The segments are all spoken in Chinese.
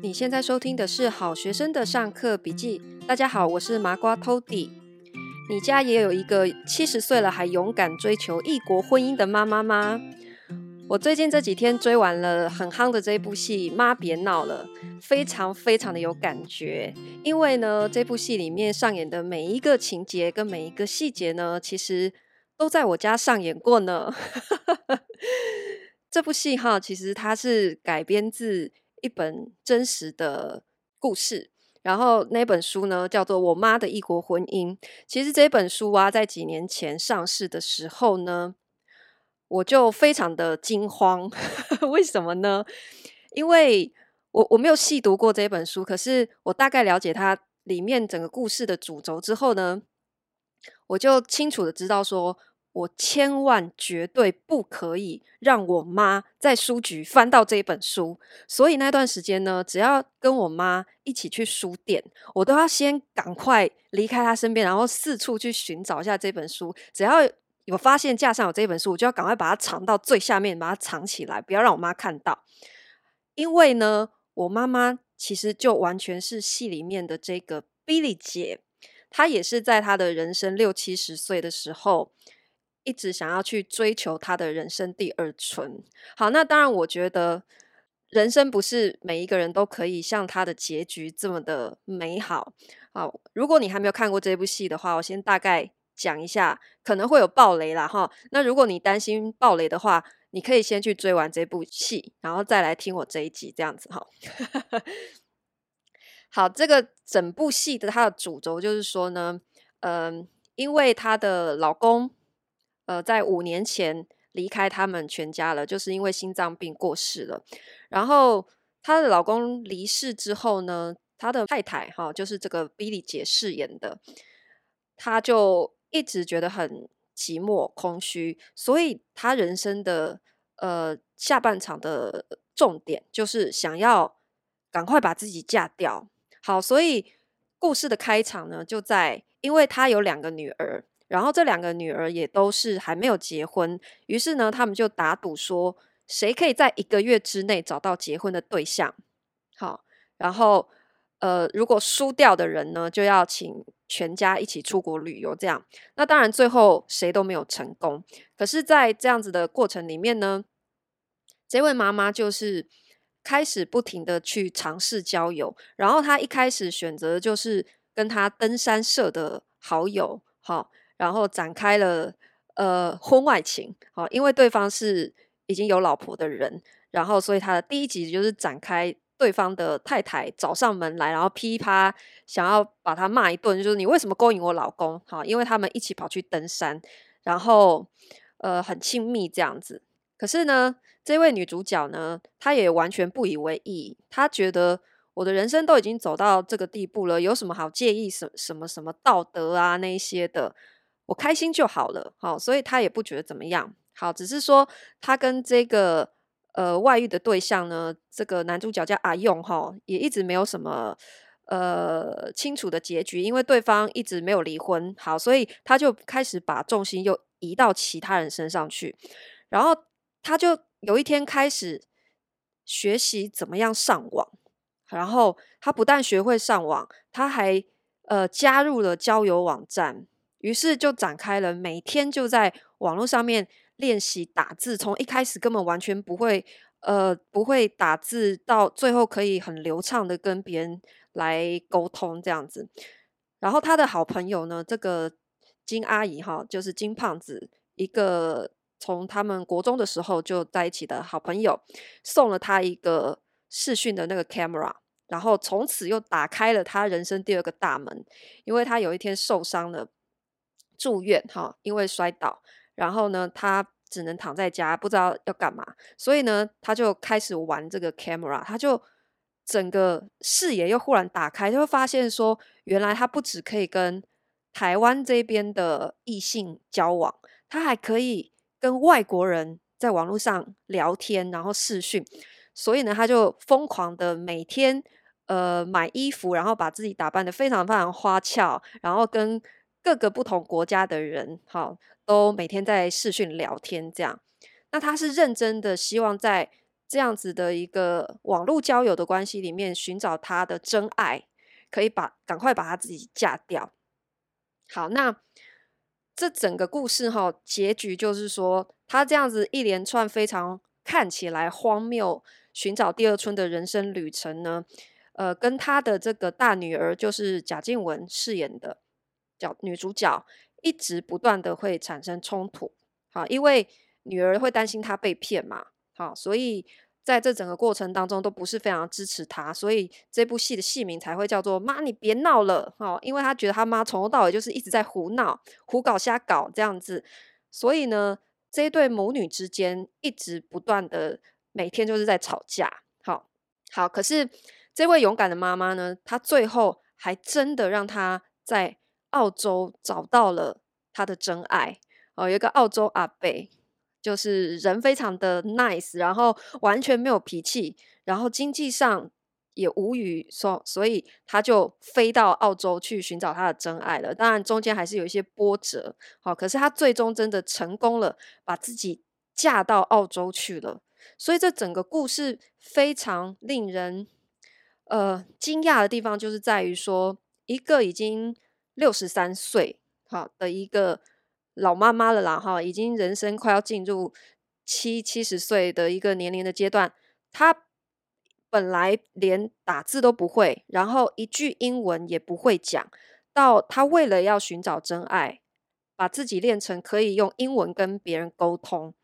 你现在收听的是好学生的上课笔记。大家好，我是麻瓜 Tody。你家也有一个七十岁了还勇敢追求异国婚姻的妈妈吗？我最近这几天追完了很夯的这部戏《妈别闹了》，非常非常的有感觉。因为呢，这部戏里面上演的每一个情节跟每一个细节呢，其实都在我家上演过呢。这部戏哈，其实它是改编自一本真实的故事，然后那本书呢叫做《我妈的异国婚姻》。其实这本书啊，在几年前上市的时候呢。我就非常的惊慌，为什么呢？因为我我没有细读过这本书，可是我大概了解它里面整个故事的主轴之后呢，我就清楚的知道说，我千万绝对不可以让我妈在书局翻到这本书。所以那段时间呢，只要跟我妈一起去书店，我都要先赶快离开她身边，然后四处去寻找一下这本书。只要有发现架上有这本书，我就要赶快把它藏到最下面，把它藏起来，不要让我妈看到。因为呢，我妈妈其实就完全是戏里面的这个 Billy 姐，她也是在她的人生六七十岁的时候，一直想要去追求他的人生第二春。好，那当然，我觉得人生不是每一个人都可以像他的结局这么的美好。好，如果你还没有看过这部戏的话，我先大概。讲一下可能会有爆雷啦哈，那如果你担心爆雷的话，你可以先去追完这部戏，然后再来听我这一集这样子哈。好，这个整部戏的它的主轴就是说呢，嗯、因为她的老公呃在五年前离开他们全家了，就是因为心脏病过世了。然后她的老公离世之后呢，她的太太哈，就是这个 Billy 姐饰演的，她就。一直觉得很寂寞、空虚，所以她人生的呃下半场的重点就是想要赶快把自己嫁掉。好，所以故事的开场呢，就在因为她有两个女儿，然后这两个女儿也都是还没有结婚，于是呢，他们就打赌说，谁可以在一个月之内找到结婚的对象。好，然后。呃，如果输掉的人呢，就要请全家一起出国旅游，这样。那当然，最后谁都没有成功。可是，在这样子的过程里面呢，这位妈妈就是开始不停的去尝试交友。然后，她一开始选择就是跟她登山社的好友，好，然后展开了呃婚外情，好，因为对方是已经有老婆的人，然后所以他的第一集就是展开。对方的太太找上门来，然后噼啪想要把他骂一顿，就是你为什么勾引我老公？好，因为他们一起跑去登山，然后呃很亲密这样子。可是呢，这位女主角呢，她也完全不以为意，她觉得我的人生都已经走到这个地步了，有什么好介意什什么什么道德啊那一些的，我开心就好了。好，所以他也不觉得怎么样。好，只是说他跟这个。呃，外遇的对象呢，这个男主角叫阿用哈，也一直没有什么呃清楚的结局，因为对方一直没有离婚，好，所以他就开始把重心又移到其他人身上去，然后他就有一天开始学习怎么样上网，然后他不但学会上网，他还呃加入了交友网站，于是就展开了每天就在网络上面。练习打字，从一开始根本完全不会，呃，不会打字，到最后可以很流畅的跟别人来沟通这样子。然后他的好朋友呢，这个金阿姨哈，就是金胖子，一个从他们国中的时候就在一起的好朋友，送了他一个视讯的那个 camera，然后从此又打开了他人生第二个大门，因为他有一天受伤了，住院哈，因为摔倒。然后呢，他只能躺在家，不知道要干嘛，所以呢，他就开始玩这个 camera，他就整个视野又忽然打开，就会发现说，原来他不只可以跟台湾这边的异性交往，他还可以跟外国人在网络上聊天，然后视讯，所以呢，他就疯狂的每天呃买衣服，然后把自己打扮得非常非常花俏，然后跟各个不同国家的人，好。都每天在视讯聊天，这样。那他是认真的，希望在这样子的一个网络交友的关系里面寻找他的真爱，可以把赶快把他自己嫁掉。好，那这整个故事哈，结局就是说，他这样子一连串非常看起来荒谬寻找第二春的人生旅程呢，呃，跟他的这个大女儿就是贾静雯饰演的角女主角，一直不断的会产生冲突。好，因为女儿会担心她被骗嘛，好，所以在这整个过程当中都不是非常支持她，所以这部戏的戏名才会叫做“妈，你别闹了”哈，因为她觉得她妈从头到尾就是一直在胡闹、胡搞瞎搞这样子，所以呢，这一对母女之间一直不断的每天就是在吵架。好，好，可是这位勇敢的妈妈呢，她最后还真的让她在澳洲找到了他的真爱。哦，有一个澳洲阿伯，就是人非常的 nice，然后完全没有脾气，然后经济上也无语，所所以他就飞到澳洲去寻找他的真爱了。当然中间还是有一些波折，好，可是他最终真的成功了，把自己嫁到澳洲去了。所以这整个故事非常令人呃惊讶的地方，就是在于说，一个已经六十三岁好的一个。老妈妈了啦，哈，已经人生快要进入七七十岁的一个年龄的阶段。她本来连打字都不会，然后一句英文也不会讲。到她为了要寻找真爱，把自己练成可以用英文跟别人沟通。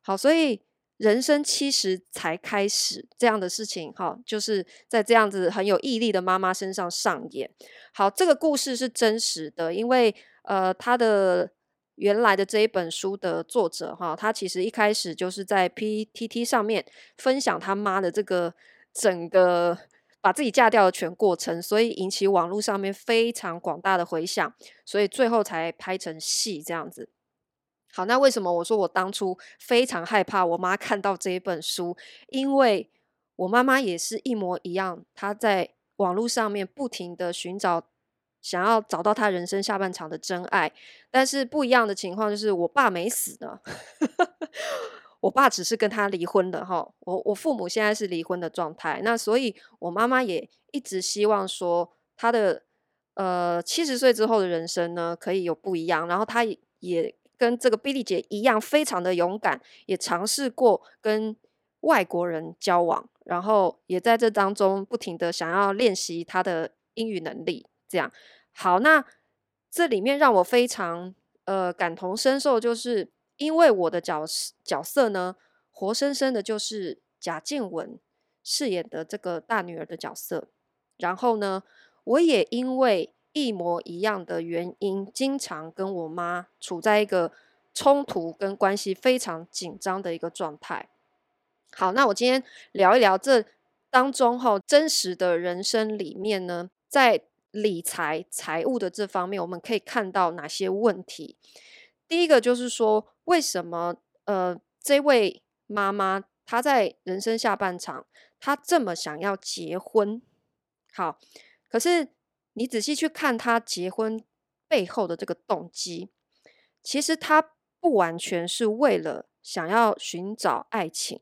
好，所以人生七十才开始这样的事情，哈，就是在这样子很有毅力的妈妈身上上演。好，这个故事是真实的，因为呃，她的。原来的这一本书的作者哈，他其实一开始就是在 PTT 上面分享他妈的这个整个把自己嫁掉的全过程，所以引起网络上面非常广大的回响，所以最后才拍成戏这样子。好，那为什么我说我当初非常害怕我妈看到这一本书？因为我妈妈也是一模一样，她在网络上面不停的寻找。想要找到她人生下半场的真爱，但是不一样的情况就是我爸没死呢，我爸只是跟他离婚了哈。我我父母现在是离婚的状态，那所以我妈妈也一直希望说她的呃七十岁之后的人生呢可以有不一样，然后她也跟这个 Billy 姐一样非常的勇敢，也尝试过跟外国人交往，然后也在这当中不停的想要练习他的英语能力。这样好，那这里面让我非常呃感同身受，就是因为我的角角色呢，活生生的就是贾静雯饰演的这个大女儿的角色。然后呢，我也因为一模一样的原因，经常跟我妈处在一个冲突跟关系非常紧张的一个状态。好，那我今天聊一聊这当中哈真实的人生里面呢，在理财财务的这方面，我们可以看到哪些问题？第一个就是说，为什么呃，这位妈妈她在人生下半场，她这么想要结婚？好，可是你仔细去看她结婚背后的这个动机，其实她不完全是为了想要寻找爱情，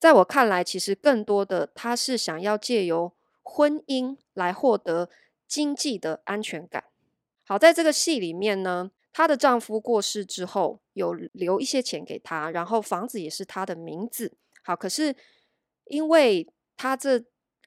在我看来，其实更多的她是想要借由。婚姻来获得经济的安全感。好，在这个戏里面呢，她的丈夫过世之后，有留一些钱给她，然后房子也是她的名字。好，可是因为她这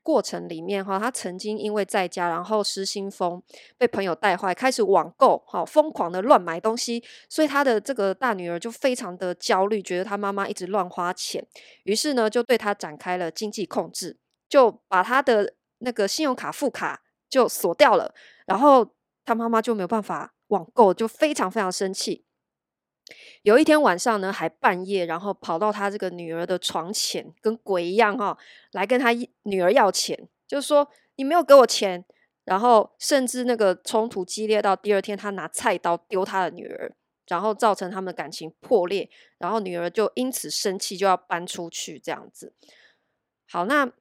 过程里面哈，她曾经因为在家，然后失心疯，被朋友带坏，开始网购，好疯狂的乱买东西，所以她的这个大女儿就非常的焦虑，觉得她妈妈一直乱花钱，于是呢，就对她展开了经济控制，就把她的。那个信用卡副卡就锁掉了，然后他妈妈就没有办法网购，就非常非常生气。有一天晚上呢，还半夜，然后跑到他这个女儿的床前，跟鬼一样哈、来跟他女儿要钱，就是说你没有给我钱，然后甚至那个冲突激烈到第二天，他拿菜刀丢他的女儿，然后造成他们的感情破裂，然后女儿就因此生气，就要搬出去这样子。好，那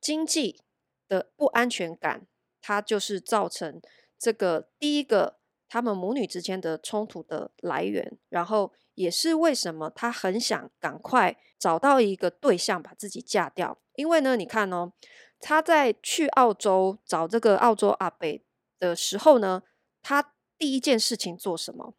经济的不安全感，它就是造成这个第一个他们母女之间的冲突的来源，然后也是为什么她很想赶快找到一个对象把自己嫁掉。因为呢，你看哦，她在去澳洲找这个澳洲阿北的时候呢，她第一件事情做什么？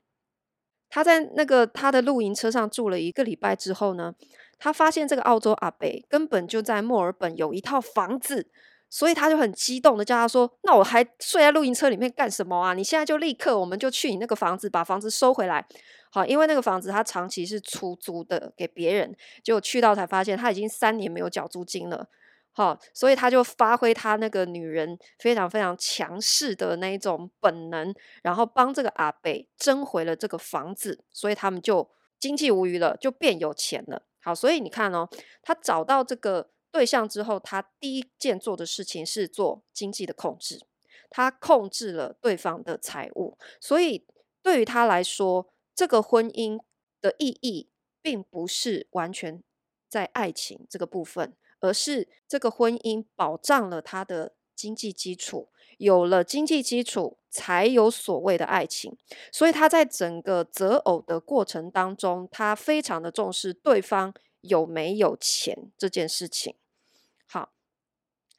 她在那个她的露营车上住了一个礼拜之后呢，她发现这个澳洲阿北根本就在墨尔本有一套房子。所以他就很激动的叫他说：“那我还睡在露营车里面干什么啊？你现在就立刻，我们就去你那个房子，把房子收回来。好，因为那个房子他长期是出租的给别人，结果去到才发现他已经三年没有缴租金了。好，所以他就发挥他那个女人非常非常强势的那一种本能，然后帮这个阿北争回了这个房子，所以他们就经济无虞了，就变有钱了。好，所以你看哦，他找到这个。对象之后，他第一件做的事情是做经济的控制，他控制了对方的财务，所以对于他来说，这个婚姻的意义并不是完全在爱情这个部分，而是这个婚姻保障了他的经济基础，有了经济基础，才有所谓的爱情。所以他在整个择偶的过程当中，他非常的重视对方。有没有钱这件事情，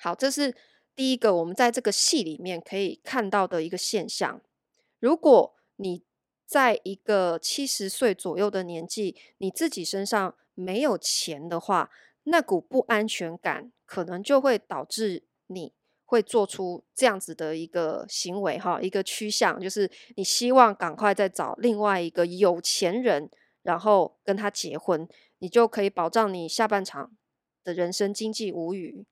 好，这是第一个我们在这个戏里面可以看到的一个现象。如果你在一个七十岁左右的年纪，你自己身上没有钱的话，那股不安全感可能就会导致你会做出这样子的一个行为，哈，一个趋向，就是你希望赶快再找另外一个有钱人，然后跟他结婚。你就可以保障你下半场的人生经济无虞。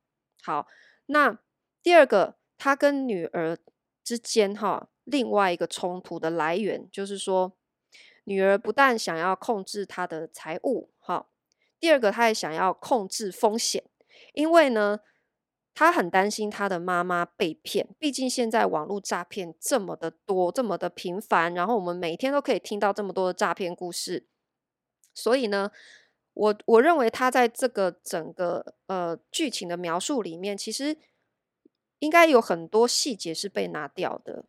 好，那第二个，他跟女儿之间哈，另外一个冲突的来源就是说，女儿不但想要控制他的财务，哈，第二个，他也想要控制风险，因为呢，他很担心他的妈妈被骗。毕竟现在网络诈骗这么的多，这么的频繁，然后我们每天都可以听到这么多的诈骗故事，所以呢。我我认为他在这个整个呃剧情的描述里面，其实应该有很多细节是被拿掉的。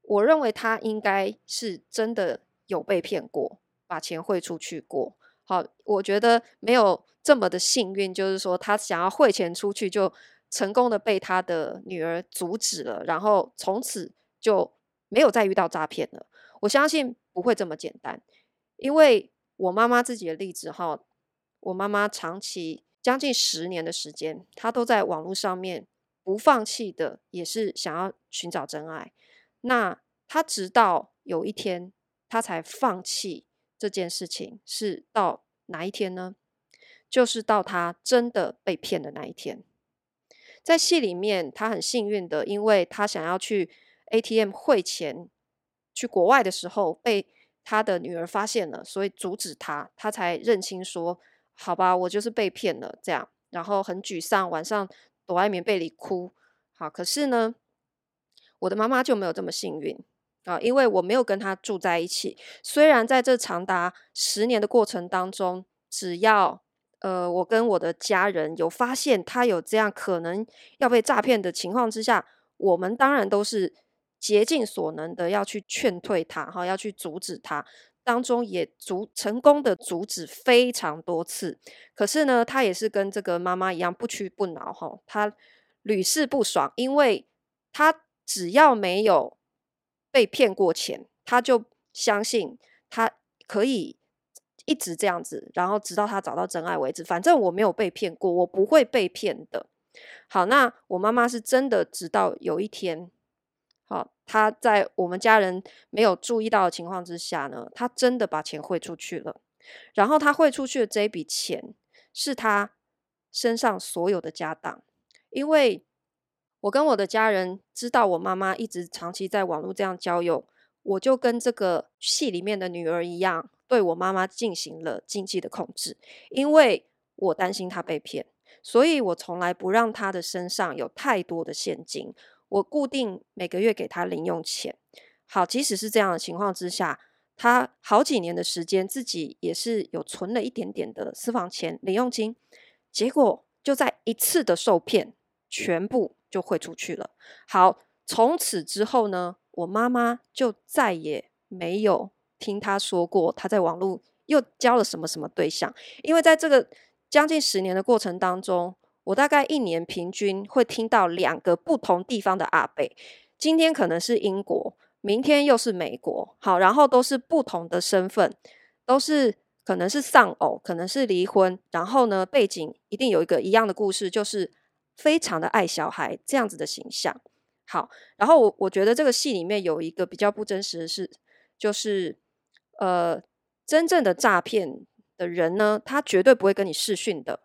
我认为他应该是真的有被骗过，把钱汇出去过。好，我觉得没有这么的幸运，就是说他想要汇钱出去，就成功的被他的女儿阻止了，然后从此就没有再遇到诈骗了。我相信不会这么简单，因为我妈妈自己的例子哈。我妈妈长期将近十年的时间，她都在网络上面不放弃的，也是想要寻找真爱。那她直到有一天，她才放弃这件事情，是到哪一天呢？就是到她真的被骗的那一天。在戏里面，她很幸运的，因为她想要去 ATM 汇钱去国外的时候，被她的女儿发现了，所以阻止她，她才认清说。好吧，我就是被骗了，这样，然后很沮丧，晚上躲在棉被里哭。好，可是呢，我的妈妈就没有这么幸运啊，因为我没有跟她住在一起。虽然在这长达十年的过程当中，只要呃我跟我的家人有发现她有这样可能要被诈骗的情况之下，我们当然都是竭尽所能的要去劝退她，哈，要去阻止她。当中也阻成功的阻止非常多次，可是呢，他也是跟这个妈妈一样不屈不挠哈，他屡试不爽，因为他只要没有被骗过钱，他就相信他可以一直这样子，然后直到他找到真爱为止。反正我没有被骗过，我不会被骗的。好，那我妈妈是真的，直到有一天。好，他在我们家人没有注意到的情况之下呢，他真的把钱汇出去了。然后他汇出去的这一笔钱是他身上所有的家当，因为我跟我的家人知道我妈妈一直长期在网络这样交友，我就跟这个戏里面的女儿一样，对我妈妈进行了经济的控制，因为我担心她被骗，所以我从来不让她的身上有太多的现金。我固定每个月给他零用钱，好，即使是这样的情况之下，他好几年的时间自己也是有存了一点点的私房钱、零用金，结果就在一次的受骗，全部就汇出去了。好，从此之后呢，我妈妈就再也没有听他说过他在网络又交了什么什么对象，因为在这个将近十年的过程当中，我大概一年平均会听到两个不同地方的阿伯，今天可能是英国，明天又是美国，好，然后都是不同的身份，都是可能是丧偶，可能是离婚，然后呢，背景一定有一个一样的故事，就是非常的爱小孩这样子的形象。好，然后我我觉得这个戏里面有一个比较不真实的事，就是呃，真正的诈骗的人呢，他绝对不会跟你试讯的，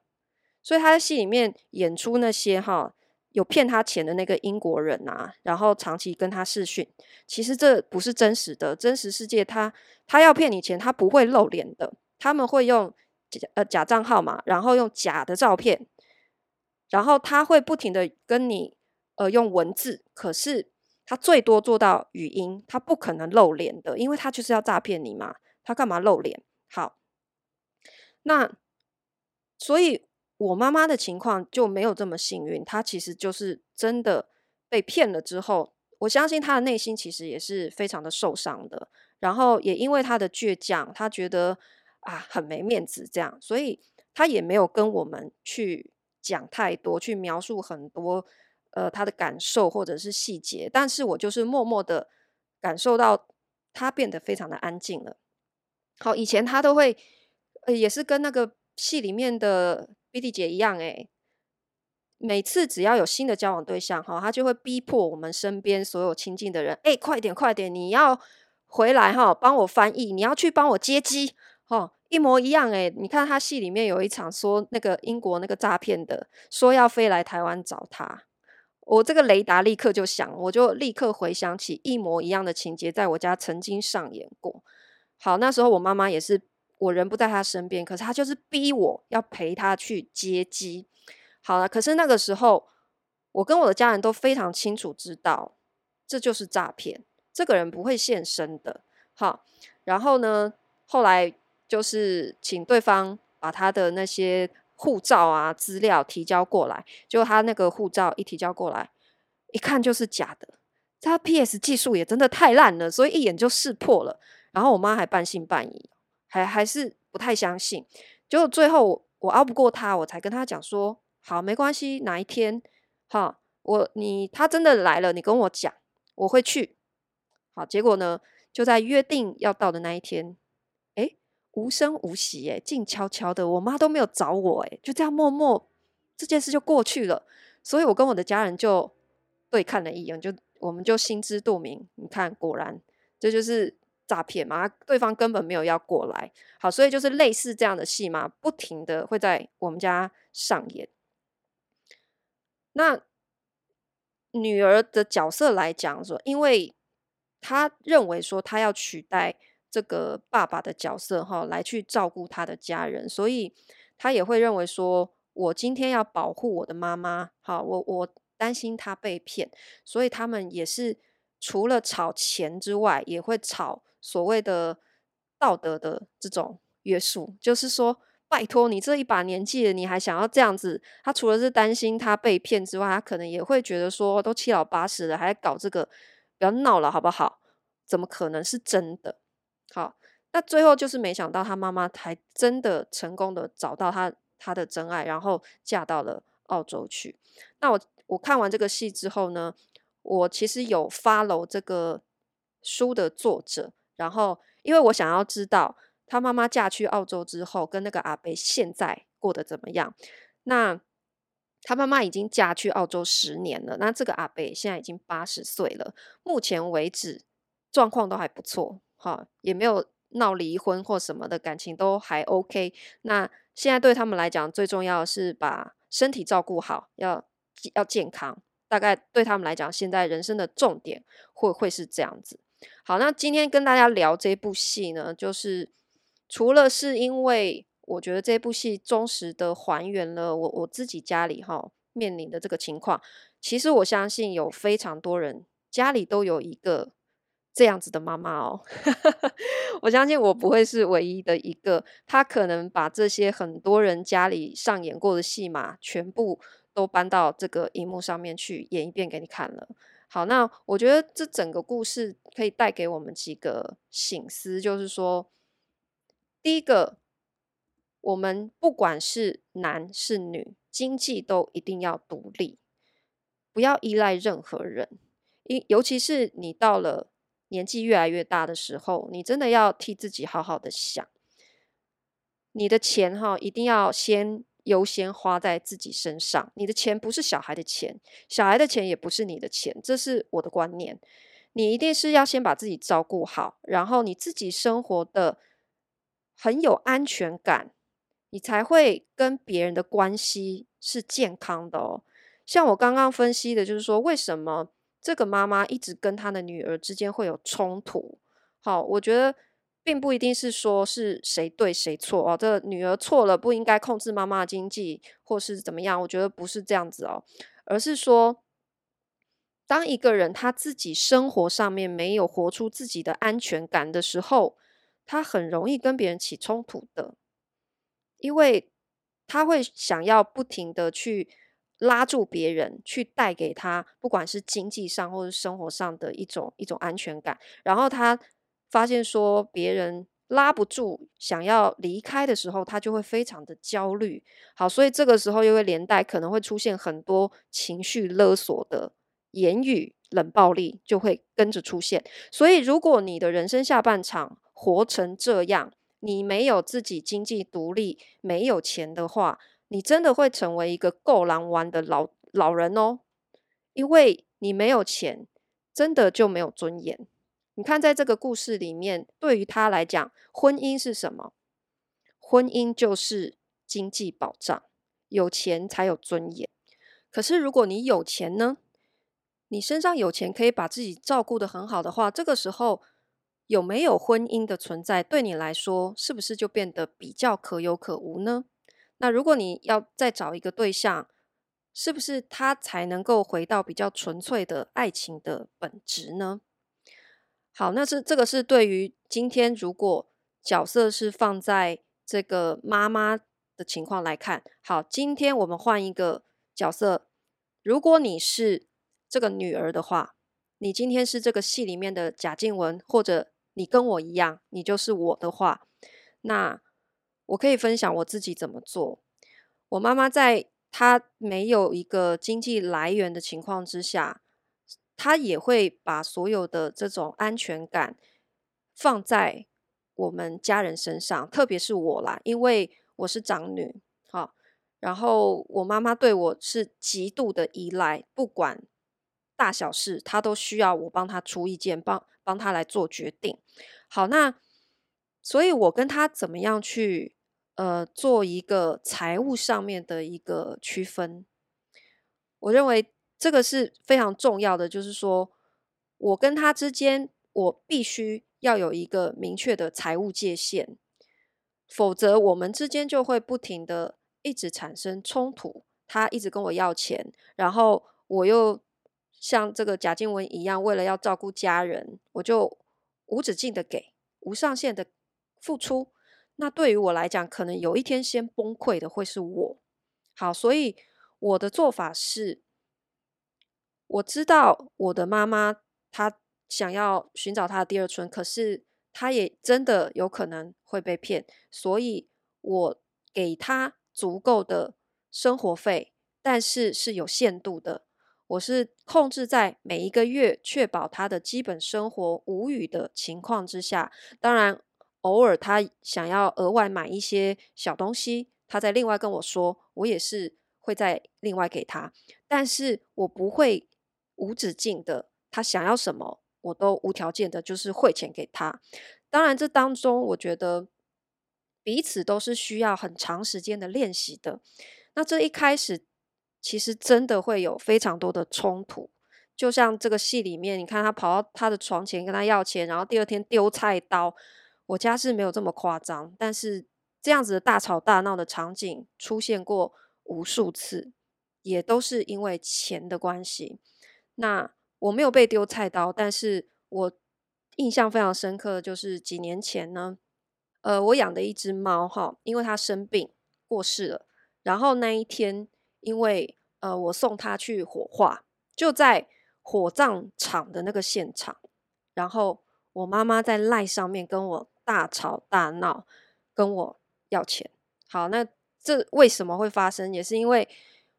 所以他在戏里面演出那些哈有骗他钱的那个英国人啊，然后长期跟他试训，其实这不是真实的，真实世界他他要骗你钱，他不会露脸的，他们会用假呃假账号码，然后用假的照片，然后他会不停的跟你。呃，用文字，可是他最多做到语音，他不可能露脸的，因为他就是要诈骗你嘛，他干嘛露脸？好，那所以我妈妈的情况就没有这么幸运，她其实就是真的被骗了之后，我相信她的内心其实也是非常的受伤的，然后也因为她的倔强，她觉得啊很没面子这样，所以她也没有跟我们去讲太多，去描述很多。呃，她的感受或者是细节，但是我就是默默的感受到她变得非常的安静了。好，以前她都会，呃，也是跟那个戏里面的 B 弟姐一样，诶，每次只要有新的交往对象，哈，他就会逼迫我们身边所有亲近的人，诶，快点快点，你要回来哈，帮我翻译，你要去帮我接机，哈，一模一样，诶，你看他戏里面有一场说那个英国那个诈骗的，说要飞来台湾找他。我这个雷达立刻就响，我就立刻回想起一模一样的情节，在我家曾经上演过。好，那时候我妈妈也是，我人不在他身边，可是他就是逼我要陪他去接机。好了，可是那个时候，我跟我的家人都非常清楚知道，这就是诈骗，这个人不会现身的。好，然后呢，后来就是请对方把他的那些。护照啊，资料提交过来，就他那个护照一提交过来，一看就是假的。他 PS 技术也真的太烂了，所以一眼就识破了。然后我妈还半信半疑，还还是不太相信。结果最后我，我拗不过他，我才跟他讲说：“好，没关系，哪一天哈，我你他真的来了，你跟我讲，我会去。”好，结果呢，就在约定要到的那一天。哎无声无息，哎，静悄悄的，我妈都没有找我，哎，就这样默默，这件事就过去了。所以我跟我的家人就对看了一眼，就我们就心知肚明。你看，果然这就是诈骗嘛，对方根本没有要过来。好，所以就是类似这样的戏码，不停的会在我们家上演。那女儿的角色来讲说，因为她认为说她要取代。这个爸爸的角色哈，来去照顾她的家人，所以她也会认为说，我今天要保护我的妈妈，好，我我担心她被骗，所以他们也是除了吵钱之外，也会吵所谓的道德的这种约束，就是说，拜托你这一把年纪了，你还想要这样子？他除了是担心他被骗之外，他可能也会觉得说，都七老八十了，还搞这个，不要闹了，好不好？怎么可能是真的？好，那最后就是没想到他妈妈还真的成功的找到他他的真爱，然后嫁到了澳洲去。那我我看完这个戏之后呢，我其实有 follow 这个书的作者，然后因为我想要知道他妈妈嫁去澳洲之后，跟那个阿伯现在过得怎么样。那他妈妈已经嫁去澳洲十年了，那这个阿伯现在已经八十岁了，目前为止状况都还不错。哈，也没有闹离婚或什么的，感情都还 OK。那现在对他们来讲，最重要的是把身体照顾好，要要健康。大概对他们来讲，现在人生的重点会会是这样子。好，那今天跟大家聊这部戏呢，就是除了是因为我觉得这部戏忠实的还原了我我自己家里哈面临的这个情况。其实我相信有非常多人家里都有一个。这样子的妈妈哦，我相信我不会是唯一的一个。他可能把这些很多人家里上演过的戏码，全部都搬到这个荧幕上面去演一遍给你看了。好，那我觉得这整个故事可以带给我们几个醒思，就是说，第一个，我们不管是男是女，经济都一定要独立，不要依赖任何人。尤其是你到了年纪越来越大的时候，你真的要替自己好好的想，你的钱哈，一定要先。优先花在自己身上，你的钱不是小孩的钱，小孩的钱也不是你的钱，这是我的观念。你一定是要先把自己照顾好，然后你自己生活的很有安全感，你才会跟别人的关系是健康的哦。像我刚刚分析的，就是说为什么这个妈妈一直跟她的女儿之间会有冲突。好，我觉得。并不一定是说是谁对谁错哦，这女儿错了，不应该控制妈妈的经济，或是怎么样？我觉得不是这样子哦，而是说，当一个人他自己生活上面没有活出自己的安全感的时候，他很容易跟别人起冲突的，因为他会想要不停的去拉住别人，去带给他不管是经济上或者生活上的一种一种安全感，然后他。发现说别人拉不住，想要离开的时候，他就会非常的焦虑。好，所以这个时候又会连带可能会出现很多情绪勒索的言语，冷暴力就会跟着出现。所以，如果你的人生下半场活成这样，你没有自己经济独立，没有钱的话，你真的会成为一个够狼玩的老老人哦，因为你没有钱，真的就没有尊严。你看，在这个故事里面，对于他来讲，婚姻是什么？婚姻就是经济保障，有钱才有尊严。可是，如果你有钱呢？你身上有钱，可以把自己照顾得很好的话，这个时候有没有婚姻的存在，对你来说，是不是就变得比较可有可无呢？那如果你要再找一个对象，是不是他才能够回到比较纯粹的爱情的本质呢？好，那是这个是对于今天如果角色是放在这个妈妈的情况来看。好，今天我们换一个角色，如果你是这个女儿的话，你今天是这个戏里面的贾静雯，或者你跟我一样，你就是我的话，那我可以分享我自己怎么做。我妈妈在她没有一个经济来源的情况之下。他也会把所有的这种安全感放在我们家人身上，特别是我啦，因为我是长女，好，然后我妈妈对我是极度的依赖，不管大小事，她都需要我帮她出意见，帮帮她来做决定。好，那所以，我跟她怎么样去呃做一个财务上面的一个区分？我认为。这个是非常重要的，就是说我跟他之间，我必须要有一个明确的财务界限，否则我们之间就会不停的一直产生冲突。他一直跟我要钱，然后我又像这个贾静雯一样，为了要照顾家人，我就无止境的给，无上限的付出。那对于我来讲，可能有一天先崩溃的会是我。好，所以我的做法是。我知道我的妈妈她想要寻找她的第二春，可是她也真的有可能会被骗，所以我给她足够的生活费，但是是有限度的。我是控制在每一个月确保她的基本生活无虞的情况之下。当然，偶尔她想要额外买一些小东西，她再另外跟我说，我也是会再另外给她，但是我不会。无止境的，他想要什么，我都无条件的，就是汇钱给他。当然，这当中我觉得彼此都是需要很长时间的练习的。那这一开始，其实真的会有非常多的冲突。就像这个戏里面，你看他跑到他的床前跟他要钱，然后第二天丢菜刀。我家是没有这么夸张，但是这样子的大吵大闹的场景出现过无数次，也都是因为钱的关系。那我没有被丢菜刀，但是我印象非常深刻，就是几年前呢，呃，我养的一只猫哈，因为它生病过世了，然后那一天，因为呃，我送它去火化，就在火葬场的那个现场，然后我妈妈在赖上面跟我大吵大闹，跟我要钱。好，那这为什么会发生？也是因为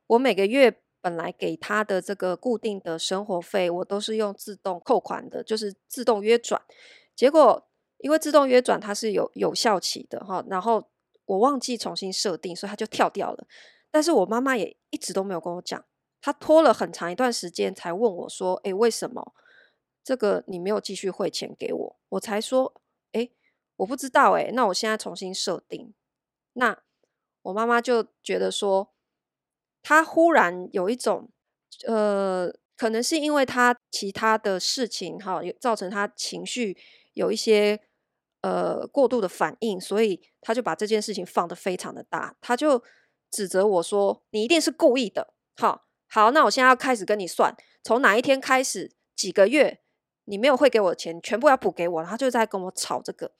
我每个月本来给他的这个固定的生活费，我都是用自动扣款的，就是自动约转。结果因为自动约转它是有有效期的哈，然后我忘记重新设定，所以它就跳掉了。但是我妈妈也一直都没有跟我讲，她拖了很长一段时间才问我说：“诶，为什么这个你没有继续汇钱给我？”我才说：“诶，我不知道诶，那我现在重新设定。”那我妈妈就觉得说，他忽然有一种呃，可能是因为他其他的事情哈，造成他情绪有一些呃过度的反应，所以他就把这件事情放得非常的大，他就。指责我说：“你一定是故意的。”好，好，那我现在要开始跟你算，从哪一天开始，几个月你没有汇给我的钱，全部要补给我。他就在跟我吵这个。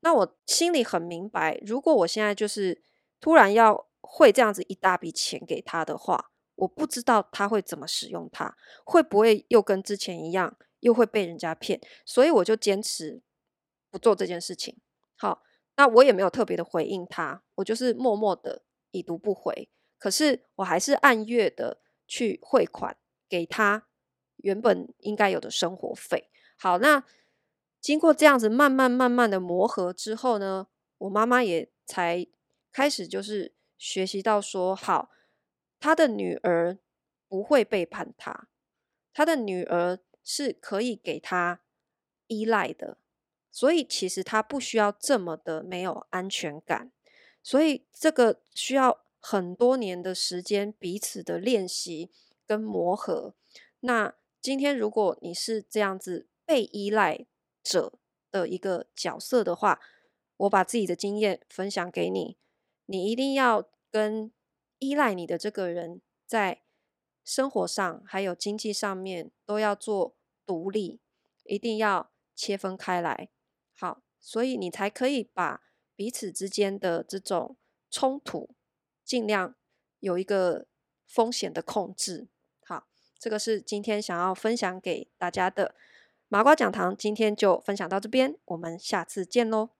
那我心里很明白，如果我现在就是突然要汇这样子一大笔钱给他的话，我不知道他会怎么使用它，会不会又跟之前一样，又会被人家骗。所以我就坚持不做这件事情。好，那我也没有特别的回应他，我就是默默的。已读不回，可是我还是按月的去汇款给他原本应该有的生活费。好，那经过这样子慢慢慢慢的磨合之后呢，我妈妈也才开始就是学习到说，好，他的女儿不会背叛他，他的女儿是可以给他依赖的，所以其实他不需要这么的没有安全感。所以这个需要很多年的时间，彼此的练习跟磨合。那今天如果你是这样子被依赖者的一个角色的话，我把自己的经验分享给你，你一定要跟依赖你的这个人在生活上还有经济上面都要做独立，一定要切分开来。好，所以你才可以把。彼此之间的这种冲突，尽量有一个风险的控制。好，这个是今天想要分享给大家的麻瓜讲堂。今天就分享到这边，我们下次见喽。